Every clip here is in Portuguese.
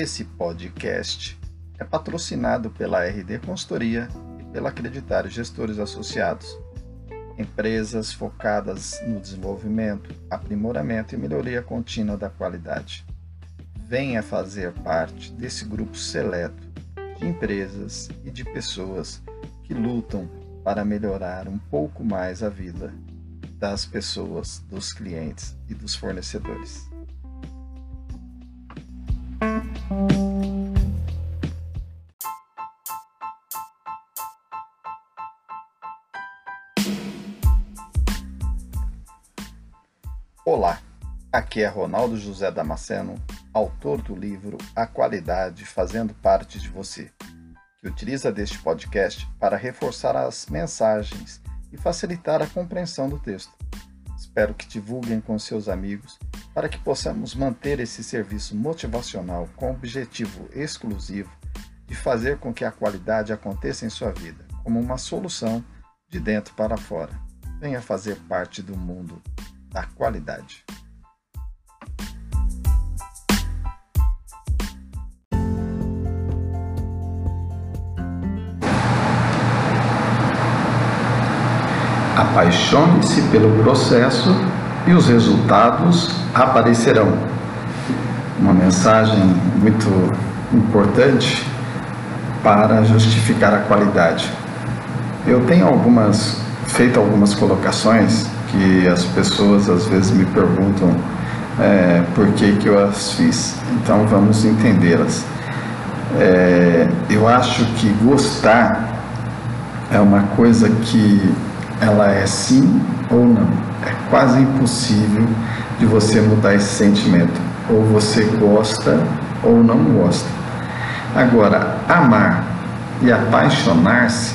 Esse podcast é patrocinado pela RD Consultoria e pela Acreditário Gestores Associados, empresas focadas no desenvolvimento, aprimoramento e melhoria contínua da qualidade. Venha fazer parte desse grupo seleto de empresas e de pessoas que lutam para melhorar um pouco mais a vida das pessoas, dos clientes e dos fornecedores. Olá, aqui é Ronaldo José Damasceno, autor do livro A Qualidade Fazendo Parte de Você, que utiliza deste podcast para reforçar as mensagens e facilitar a compreensão do texto. Espero que divulguem com seus amigos para que possamos manter esse serviço motivacional com o objetivo exclusivo de fazer com que a qualidade aconteça em sua vida, como uma solução de dentro para fora. Venha fazer parte do mundo da qualidade. Apaixone-se pelo processo e os resultados aparecerão. Uma mensagem muito importante para justificar a qualidade. Eu tenho algumas feito algumas colocações que as pessoas às vezes me perguntam é, por que, que eu as fiz. Então vamos entendê-las. É, eu acho que gostar é uma coisa que ela é sim ou não. É quase impossível de você mudar esse sentimento. Ou você gosta ou não gosta. Agora, amar e apaixonar-se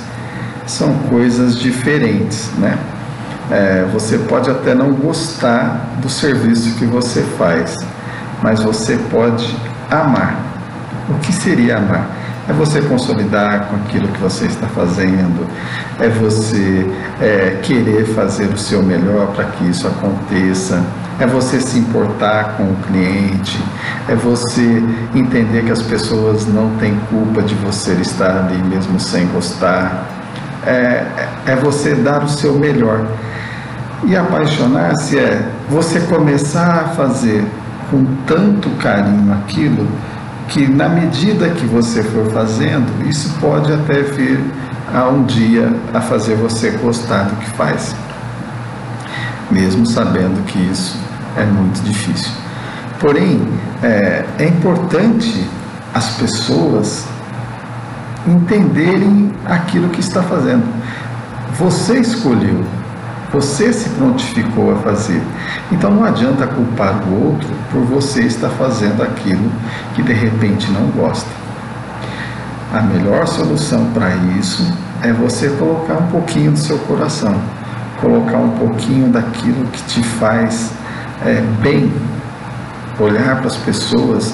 são coisas diferentes, né? É, você pode até não gostar do serviço que você faz, mas você pode amar. O que seria amar? É você consolidar com aquilo que você está fazendo, é você é, querer fazer o seu melhor para que isso aconteça, é você se importar com o cliente, é você entender que as pessoas não têm culpa de você estar ali mesmo sem gostar, é, é você dar o seu melhor. E apaixonar-se é você começar a fazer com tanto carinho aquilo que na medida que você for fazendo, isso pode até vir a um dia a fazer você gostar do que faz, mesmo sabendo que isso é muito difícil. Porém, é, é importante as pessoas entenderem aquilo que está fazendo. Você escolheu você se prontificou a fazer. Então não adianta culpar o outro por você estar fazendo aquilo que de repente não gosta. A melhor solução para isso é você colocar um pouquinho do seu coração, colocar um pouquinho daquilo que te faz é, bem, olhar para as pessoas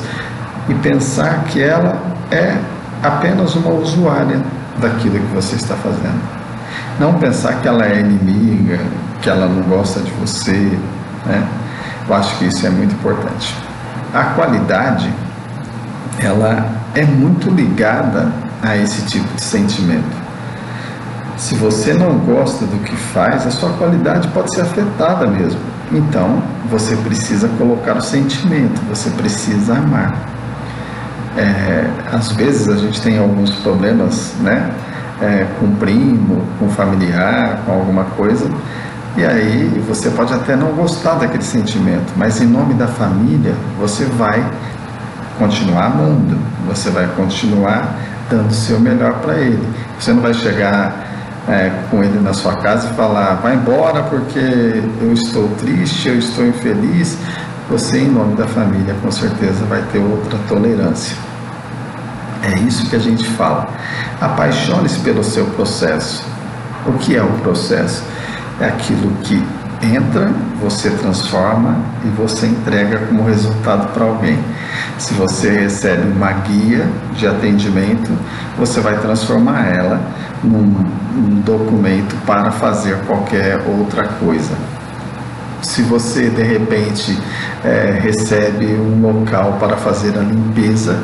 e pensar que ela é apenas uma usuária daquilo que você está fazendo. Não pensar que ela é inimiga, que ela não gosta de você, né? Eu acho que isso é muito importante. A qualidade, ela é muito ligada a esse tipo de sentimento. Se você não gosta do que faz, a sua qualidade pode ser afetada mesmo. Então, você precisa colocar o sentimento, você precisa amar. É, às vezes a gente tem alguns problemas, né? é, com primo, com familiar, com alguma coisa. E aí você pode até não gostar daquele sentimento, mas em nome da família você vai continuar amando, você vai continuar dando o seu melhor para ele. Você não vai chegar é, com ele na sua casa e falar, vai embora porque eu estou triste, eu estou infeliz. Você, em nome da família, com certeza vai ter outra tolerância. É isso que a gente fala. Apaixone-se pelo seu processo. O que é o processo? É aquilo que entra, você transforma e você entrega como resultado para alguém. Se você recebe uma guia de atendimento, você vai transformar ela num, num documento para fazer qualquer outra coisa. Se você de repente é, recebe um local para fazer a limpeza,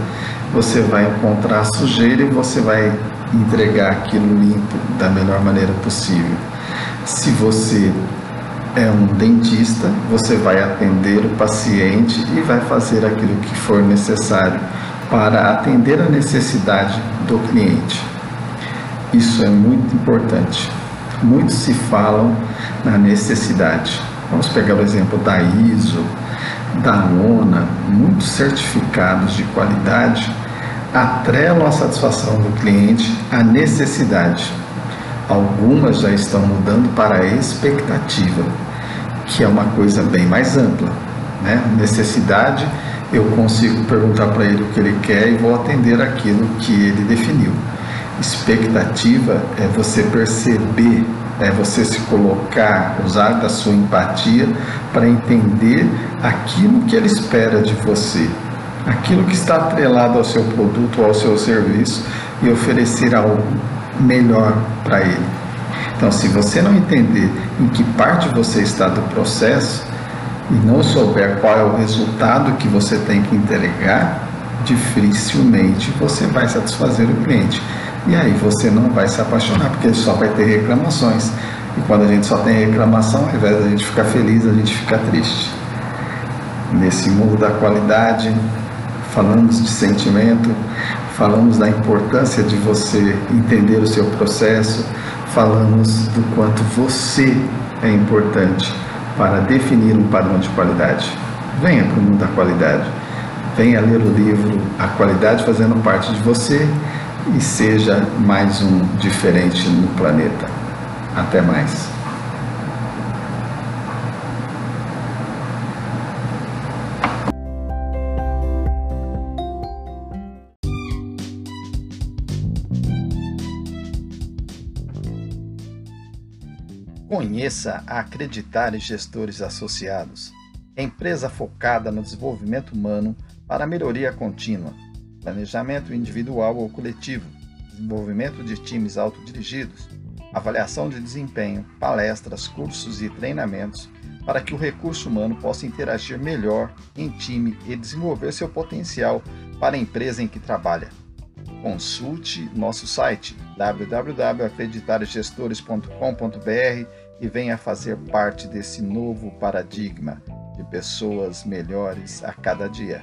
você vai encontrar sujeira e você vai entregar aquilo limpo da melhor maneira possível. Se você é um dentista, você vai atender o paciente e vai fazer aquilo que for necessário para atender a necessidade do cliente. Isso é muito importante. Muitos se falam na necessidade. Vamos pegar o exemplo da ISO, da ONA, muitos certificados de qualidade atrelam a satisfação do cliente à necessidade. Algumas já estão mudando para a expectativa, que é uma coisa bem mais ampla. Né? Necessidade, eu consigo perguntar para ele o que ele quer e vou atender aquilo que ele definiu. Expectativa é você perceber, é você se colocar, usar da sua empatia para entender aquilo que ele espera de você, aquilo que está atrelado ao seu produto ou ao seu serviço e oferecer algo melhor para ele. Então, se você não entender em que parte você está do processo e não souber qual é o resultado que você tem que entregar, dificilmente você vai satisfazer o cliente. E aí você não vai se apaixonar, porque só vai ter reclamações. E quando a gente só tem reclamação, ao invés da gente ficar feliz, a gente fica triste. Nesse mundo da qualidade, falamos de sentimento, falamos da importância de você entender o seu processo, falamos do quanto você é importante para definir um padrão de qualidade. Venha para o mundo da qualidade. Venha ler o livro A Qualidade Fazendo Parte de Você e seja mais um diferente no planeta. Até mais. Conheça a Acreditar Gestores Associados, empresa focada no desenvolvimento humano para melhoria contínua planejamento individual ou coletivo, desenvolvimento de times autodirigidos, avaliação de desempenho, palestras, cursos e treinamentos para que o recurso humano possa interagir melhor em time e desenvolver seu potencial para a empresa em que trabalha. Consulte nosso site www.acreditargestores.com.br e venha fazer parte desse novo paradigma de pessoas melhores a cada dia.